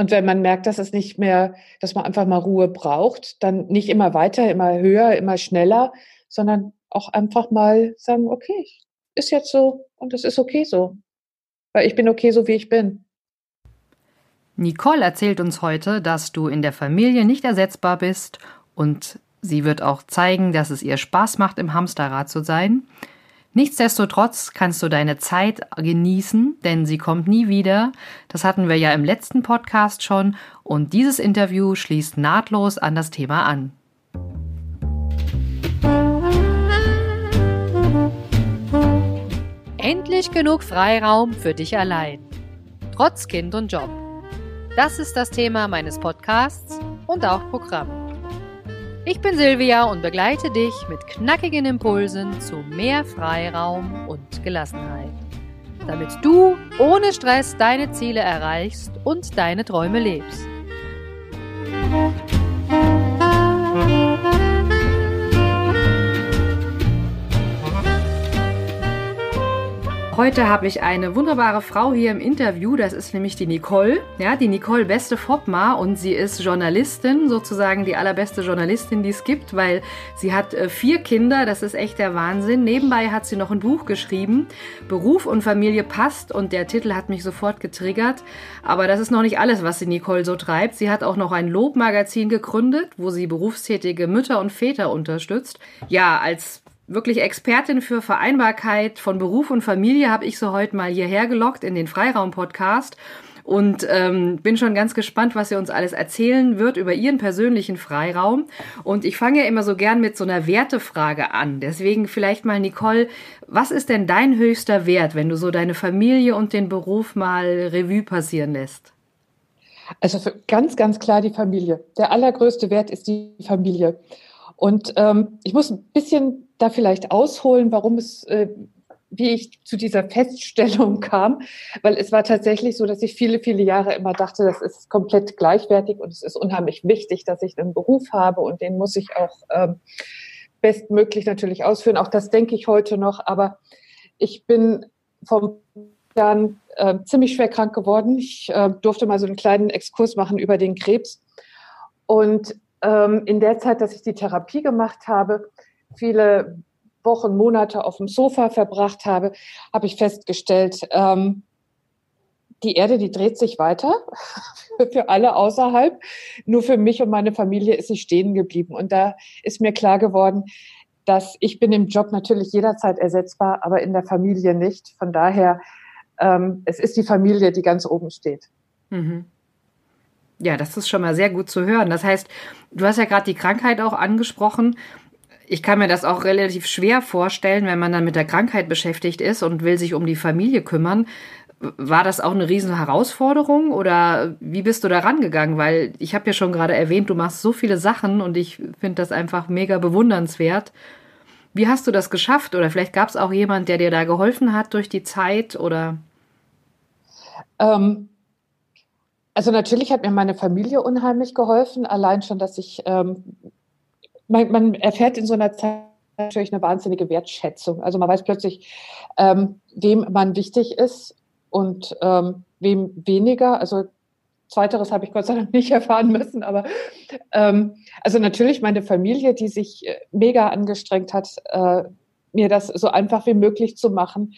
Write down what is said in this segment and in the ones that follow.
Und wenn man merkt, dass es nicht mehr, dass man einfach mal Ruhe braucht, dann nicht immer weiter, immer höher, immer schneller, sondern auch einfach mal sagen, okay, ist jetzt so und es ist okay so. Weil ich bin okay so, wie ich bin. Nicole erzählt uns heute, dass du in der Familie nicht ersetzbar bist und sie wird auch zeigen, dass es ihr Spaß macht, im Hamsterrad zu sein. Nichtsdestotrotz kannst du deine Zeit genießen, denn sie kommt nie wieder. Das hatten wir ja im letzten Podcast schon und dieses Interview schließt nahtlos an das Thema an. Endlich genug Freiraum für dich allein. Trotz Kind und Job. Das ist das Thema meines Podcasts und auch Programm. Ich bin Silvia und begleite dich mit knackigen Impulsen zu mehr Freiraum und Gelassenheit, damit du ohne Stress deine Ziele erreichst und deine Träume lebst. Heute habe ich eine wunderbare Frau hier im Interview. Das ist nämlich die Nicole. Ja, die Nicole Beste Foppmar und sie ist Journalistin, sozusagen die allerbeste Journalistin, die es gibt, weil sie hat äh, vier Kinder. Das ist echt der Wahnsinn. Nebenbei hat sie noch ein Buch geschrieben. Beruf und Familie passt und der Titel hat mich sofort getriggert. Aber das ist noch nicht alles, was die Nicole so treibt. Sie hat auch noch ein Lobmagazin gegründet, wo sie berufstätige Mütter und Väter unterstützt. Ja, als wirklich Expertin für Vereinbarkeit von Beruf und Familie habe ich so heute mal hierher gelockt in den Freiraum-Podcast und ähm, bin schon ganz gespannt, was sie uns alles erzählen wird über ihren persönlichen Freiraum. Und ich fange ja immer so gern mit so einer Wertefrage an. Deswegen vielleicht mal, Nicole, was ist denn dein höchster Wert, wenn du so deine Familie und den Beruf mal Revue passieren lässt? Also ganz, ganz klar die Familie. Der allergrößte Wert ist die Familie. Und ähm, ich muss ein bisschen da vielleicht ausholen, warum es, äh, wie ich zu dieser Feststellung kam, weil es war tatsächlich so, dass ich viele, viele Jahre immer dachte, das ist komplett gleichwertig und es ist unheimlich wichtig, dass ich einen Beruf habe und den muss ich auch ähm, bestmöglich natürlich ausführen. Auch das denke ich heute noch, aber ich bin vom Jahren äh, ziemlich schwer krank geworden. Ich äh, durfte mal so einen kleinen Exkurs machen über den Krebs und ähm, in der Zeit, dass ich die Therapie gemacht habe, viele Wochen, Monate auf dem Sofa verbracht habe, habe ich festgestellt, ähm, die Erde, die dreht sich weiter für alle außerhalb. Nur für mich und meine Familie ist sie stehen geblieben. Und da ist mir klar geworden, dass ich bin im Job natürlich jederzeit ersetzbar, aber in der Familie nicht. Von daher, ähm, es ist die Familie, die ganz oben steht. Mhm. Ja, das ist schon mal sehr gut zu hören. Das heißt, du hast ja gerade die Krankheit auch angesprochen. Ich kann mir das auch relativ schwer vorstellen, wenn man dann mit der Krankheit beschäftigt ist und will sich um die Familie kümmern. War das auch eine riesen Herausforderung oder wie bist du da rangegangen? Weil ich habe ja schon gerade erwähnt, du machst so viele Sachen und ich finde das einfach mega bewundernswert. Wie hast du das geschafft? Oder vielleicht gab es auch jemand, der dir da geholfen hat durch die Zeit oder? Ähm, also natürlich hat mir meine Familie unheimlich geholfen, allein schon, dass ich, ähm, man, man, erfährt in so einer Zeit natürlich eine wahnsinnige Wertschätzung. Also man weiß plötzlich, ähm, wem man wichtig ist und ähm, wem weniger. Also Zweiteres habe ich Gott sei Dank nicht erfahren müssen, aber ähm, also natürlich meine Familie, die sich äh, mega angestrengt hat, äh, mir das so einfach wie möglich zu machen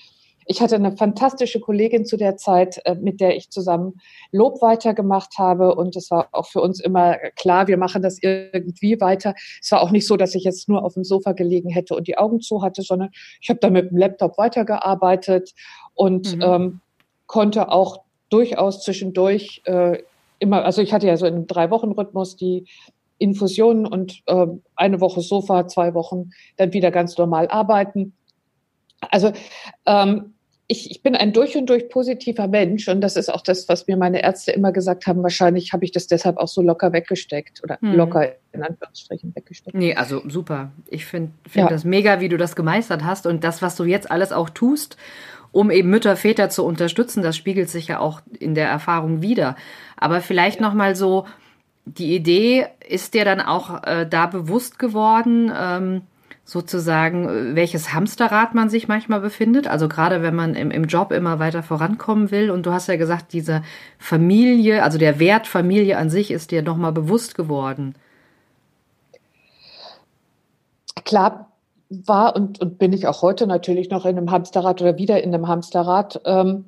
ich hatte eine fantastische Kollegin zu der Zeit, äh, mit der ich zusammen Lob weitergemacht habe. Und es war auch für uns immer klar, wir machen das irgendwie weiter. Es war auch nicht so, dass ich jetzt nur auf dem Sofa gelegen hätte und die Augen zu hatte, sondern ich habe da mit dem Laptop weitergearbeitet und mhm. ähm, konnte auch durchaus zwischendurch äh, immer, also ich hatte ja so in einem Drei-Wochen-Rhythmus die Infusionen und äh, eine Woche Sofa, zwei Wochen dann wieder ganz normal arbeiten. Also ähm, ich, ich bin ein durch und durch positiver Mensch und das ist auch das, was mir meine Ärzte immer gesagt haben. Wahrscheinlich habe ich das deshalb auch so locker weggesteckt oder hm. locker in Anführungsstrichen weggesteckt. Nee, also super. Ich finde find ja. das mega, wie du das gemeistert hast und das, was du jetzt alles auch tust, um eben Mütter, Väter zu unterstützen, das spiegelt sich ja auch in der Erfahrung wieder. Aber vielleicht ja. noch mal so die Idee ist dir dann auch äh, da bewusst geworden. Ähm, sozusagen, welches Hamsterrad man sich manchmal befindet. Also gerade wenn man im, im Job immer weiter vorankommen will. Und du hast ja gesagt, diese Familie, also der Wert Familie an sich ist dir nochmal bewusst geworden. Klar war und, und bin ich auch heute natürlich noch in einem Hamsterrad oder wieder in einem Hamsterrad. Ähm,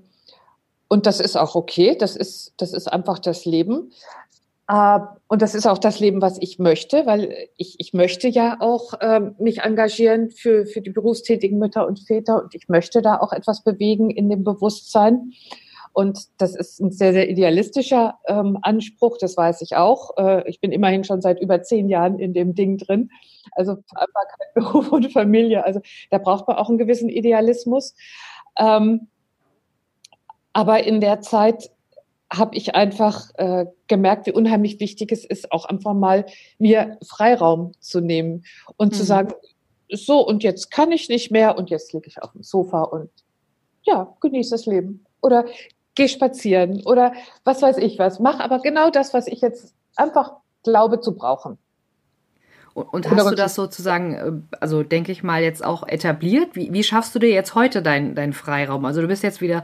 und das ist auch okay. Das ist, das ist einfach das Leben. Äh, und das ist auch das Leben, was ich möchte, weil ich, ich möchte ja auch äh, mich engagieren für, für die berufstätigen Mütter und Väter und ich möchte da auch etwas bewegen in dem Bewusstsein. Und das ist ein sehr, sehr idealistischer ähm, Anspruch, das weiß ich auch. Äh, ich bin immerhin schon seit über zehn Jahren in dem Ding drin. Also einfach kein Beruf und Familie. Also da braucht man auch einen gewissen Idealismus. Ähm, aber in der Zeit habe ich einfach äh, gemerkt, wie unheimlich wichtig es ist, auch einfach mal mir Freiraum zu nehmen und mhm. zu sagen, so und jetzt kann ich nicht mehr und jetzt liege ich auf dem Sofa und ja, genieße das Leben. Oder geh spazieren oder was weiß ich was. Mach aber genau das, was ich jetzt einfach glaube zu brauchen. Und, und hast du das sozusagen, äh, also denke ich mal, jetzt auch etabliert? Wie, wie schaffst du dir jetzt heute deinen dein Freiraum? Also du bist jetzt wieder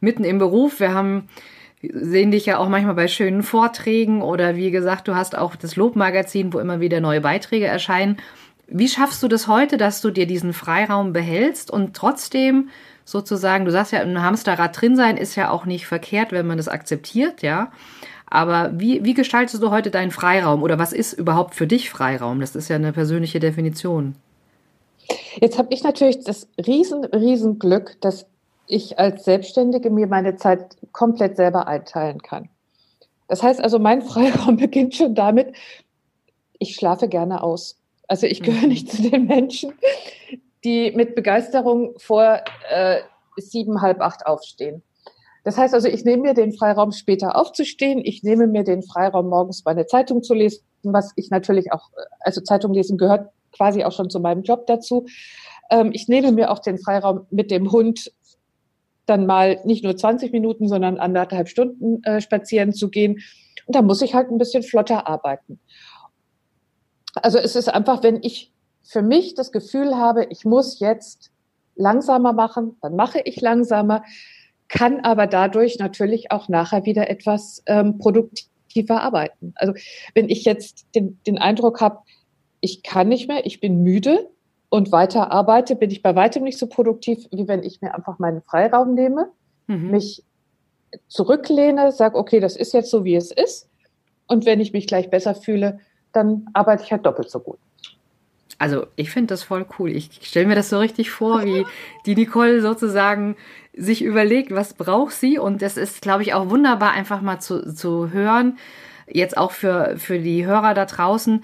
mitten im Beruf. Wir haben sehen dich ja auch manchmal bei schönen Vorträgen oder wie gesagt, du hast auch das Lobmagazin, wo immer wieder neue Beiträge erscheinen. Wie schaffst du das heute, dass du dir diesen Freiraum behältst und trotzdem sozusagen, du sagst ja, im Hamsterrad drin sein ist ja auch nicht verkehrt, wenn man das akzeptiert, ja. Aber wie, wie gestaltest du heute deinen Freiraum oder was ist überhaupt für dich Freiraum? Das ist ja eine persönliche Definition. Jetzt habe ich natürlich das riesen, riesen Glück, dass ich als Selbstständige mir meine Zeit komplett selber einteilen kann. Das heißt also, mein Freiraum beginnt schon damit, ich schlafe gerne aus. Also ich gehöre mhm. nicht zu den Menschen, die mit Begeisterung vor äh, sieben, halb acht aufstehen. Das heißt also, ich nehme mir den Freiraum, später aufzustehen. Ich nehme mir den Freiraum, morgens meine Zeitung zu lesen, was ich natürlich auch, also Zeitung lesen gehört quasi auch schon zu meinem Job dazu. Ähm, ich nehme mir auch den Freiraum, mit dem Hund dann mal nicht nur 20 Minuten, sondern anderthalb Stunden äh, spazieren zu gehen. Und da muss ich halt ein bisschen flotter arbeiten. Also es ist einfach, wenn ich für mich das Gefühl habe, ich muss jetzt langsamer machen, dann mache ich langsamer, kann aber dadurch natürlich auch nachher wieder etwas ähm, produktiver arbeiten. Also wenn ich jetzt den, den Eindruck habe, ich kann nicht mehr, ich bin müde, und weiter arbeite, bin ich bei weitem nicht so produktiv, wie wenn ich mir einfach meinen Freiraum nehme, mhm. mich zurücklehne, sage, okay, das ist jetzt so, wie es ist. Und wenn ich mich gleich besser fühle, dann arbeite ich halt doppelt so gut. Also ich finde das voll cool. Ich stelle mir das so richtig vor, wie die Nicole sozusagen sich überlegt, was braucht sie. Und das ist, glaube ich, auch wunderbar, einfach mal zu, zu hören, jetzt auch für, für die Hörer da draußen,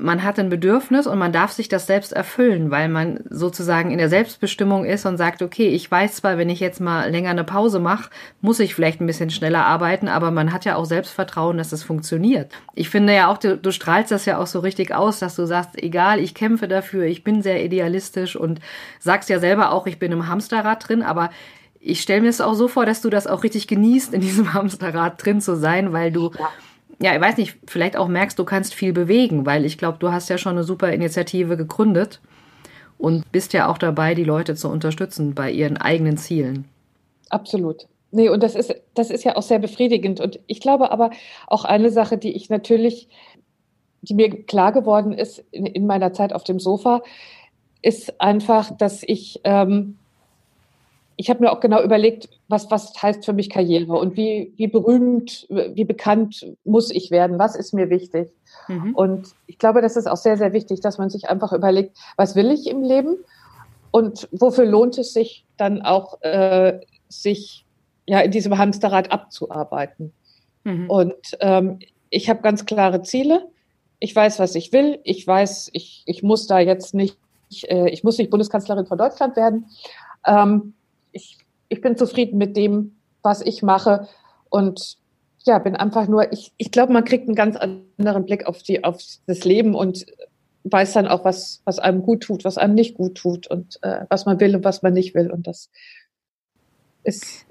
man hat ein Bedürfnis und man darf sich das selbst erfüllen, weil man sozusagen in der Selbstbestimmung ist und sagt, okay, ich weiß zwar, wenn ich jetzt mal länger eine Pause mache, muss ich vielleicht ein bisschen schneller arbeiten, aber man hat ja auch Selbstvertrauen, dass es funktioniert. Ich finde ja auch, du, du strahlst das ja auch so richtig aus, dass du sagst, egal, ich kämpfe dafür, ich bin sehr idealistisch und sagst ja selber auch, ich bin im Hamsterrad drin, aber ich stelle mir es auch so vor, dass du das auch richtig genießt, in diesem Hamsterrad drin zu sein, weil du ja ja, ich weiß nicht, vielleicht auch merkst, du kannst viel bewegen, weil ich glaube, du hast ja schon eine super Initiative gegründet und bist ja auch dabei, die Leute zu unterstützen bei ihren eigenen Zielen. Absolut. Nee, und das ist, das ist ja auch sehr befriedigend. Und ich glaube aber auch eine Sache, die ich natürlich, die mir klar geworden ist in, in meiner Zeit auf dem Sofa, ist einfach, dass ich ähm, ich habe mir auch genau überlegt, was, was heißt für mich Karriere und wie, wie berühmt, wie bekannt muss ich werden, was ist mir wichtig. Mhm. Und ich glaube, das ist auch sehr, sehr wichtig, dass man sich einfach überlegt, was will ich im Leben und wofür lohnt es sich dann auch, äh, sich ja in diesem Hamsterrad abzuarbeiten. Mhm. Und ähm, ich habe ganz klare Ziele. Ich weiß, was ich will. Ich weiß, ich, ich muss da jetzt nicht, ich, äh, ich muss nicht Bundeskanzlerin von Deutschland werden. Ähm, ich, ich bin zufrieden mit dem, was ich mache und ja, bin einfach nur, ich, ich glaube, man kriegt einen ganz anderen Blick auf die, auf das Leben und weiß dann auch, was, was einem gut tut, was einem nicht gut tut und äh, was man will und was man nicht will. Und das ist,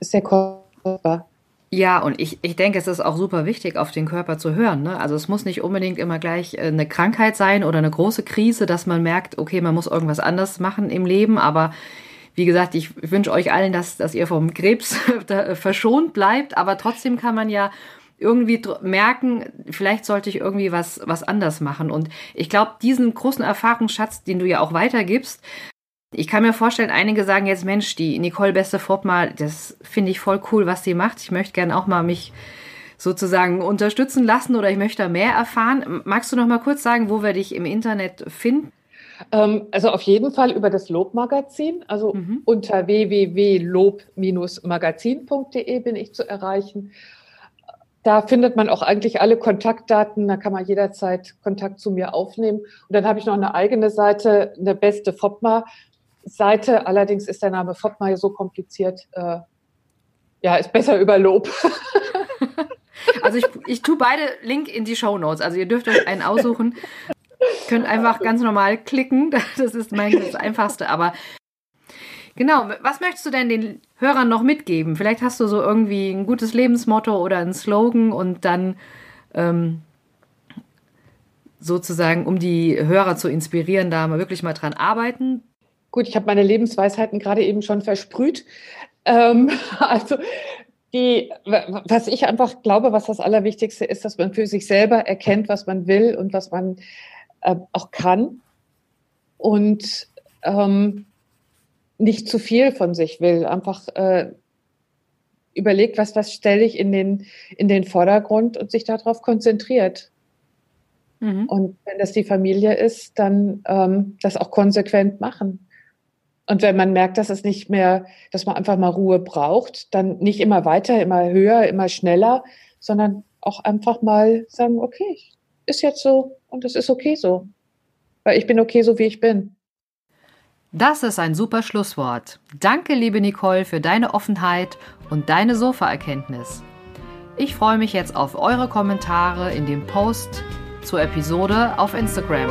ist sehr kostbar. Ja, und ich, ich denke, es ist auch super wichtig, auf den Körper zu hören. Ne? Also es muss nicht unbedingt immer gleich äh, eine Krankheit sein oder eine große Krise, dass man merkt, okay, man muss irgendwas anders machen im Leben. Aber wie gesagt, ich wünsche euch allen, dass, dass ihr vom Krebs verschont bleibt. Aber trotzdem kann man ja irgendwie merken, vielleicht sollte ich irgendwie was, was anders machen. Und ich glaube, diesen großen Erfahrungsschatz, den du ja auch weitergibst, ich kann mir vorstellen, einige sagen jetzt, Mensch, die Nicole Beste Fort mal, das finde ich voll cool, was sie macht. Ich möchte gerne auch mal mich sozusagen unterstützen lassen oder ich möchte da mehr erfahren. Magst du noch mal kurz sagen, wo wir dich im Internet finden? Ähm, also auf jeden Fall über das Lobmagazin, also mhm. unter www.lob-magazin.de bin ich zu erreichen. Da findet man auch eigentlich alle Kontaktdaten, da kann man jederzeit Kontakt zu mir aufnehmen. Und dann habe ich noch eine eigene Seite, eine beste FOPMA, Seite. Allerdings ist der Name Foppmeier so kompliziert. Äh, ja, ist besser über Lob. also ich, ich tue beide Link in die Show Notes. Also ihr dürft euch einen aussuchen. Könnt einfach ganz normal klicken. Das ist mein das Einfachste. Aber genau, was möchtest du denn den Hörern noch mitgeben? Vielleicht hast du so irgendwie ein gutes Lebensmotto oder einen Slogan und dann ähm, sozusagen, um die Hörer zu inspirieren, da mal wirklich mal dran arbeiten. Gut, ich habe meine Lebensweisheiten gerade eben schon versprüht. Ähm, also die, was ich einfach glaube, was das Allerwichtigste ist, dass man für sich selber erkennt, was man will und was man äh, auch kann und ähm, nicht zu viel von sich will. Einfach äh, überlegt, was, was stelle ich in den, in den Vordergrund und sich darauf konzentriert. Mhm. Und wenn das die Familie ist, dann ähm, das auch konsequent machen. Und wenn man merkt, dass es nicht mehr, dass man einfach mal Ruhe braucht, dann nicht immer weiter, immer höher, immer schneller, sondern auch einfach mal sagen, okay, ist jetzt so und es ist okay so. Weil ich bin okay so, wie ich bin. Das ist ein super Schlusswort. Danke, liebe Nicole, für deine Offenheit und deine Sofa-Erkenntnis. Ich freue mich jetzt auf eure Kommentare in dem Post zur Episode auf Instagram.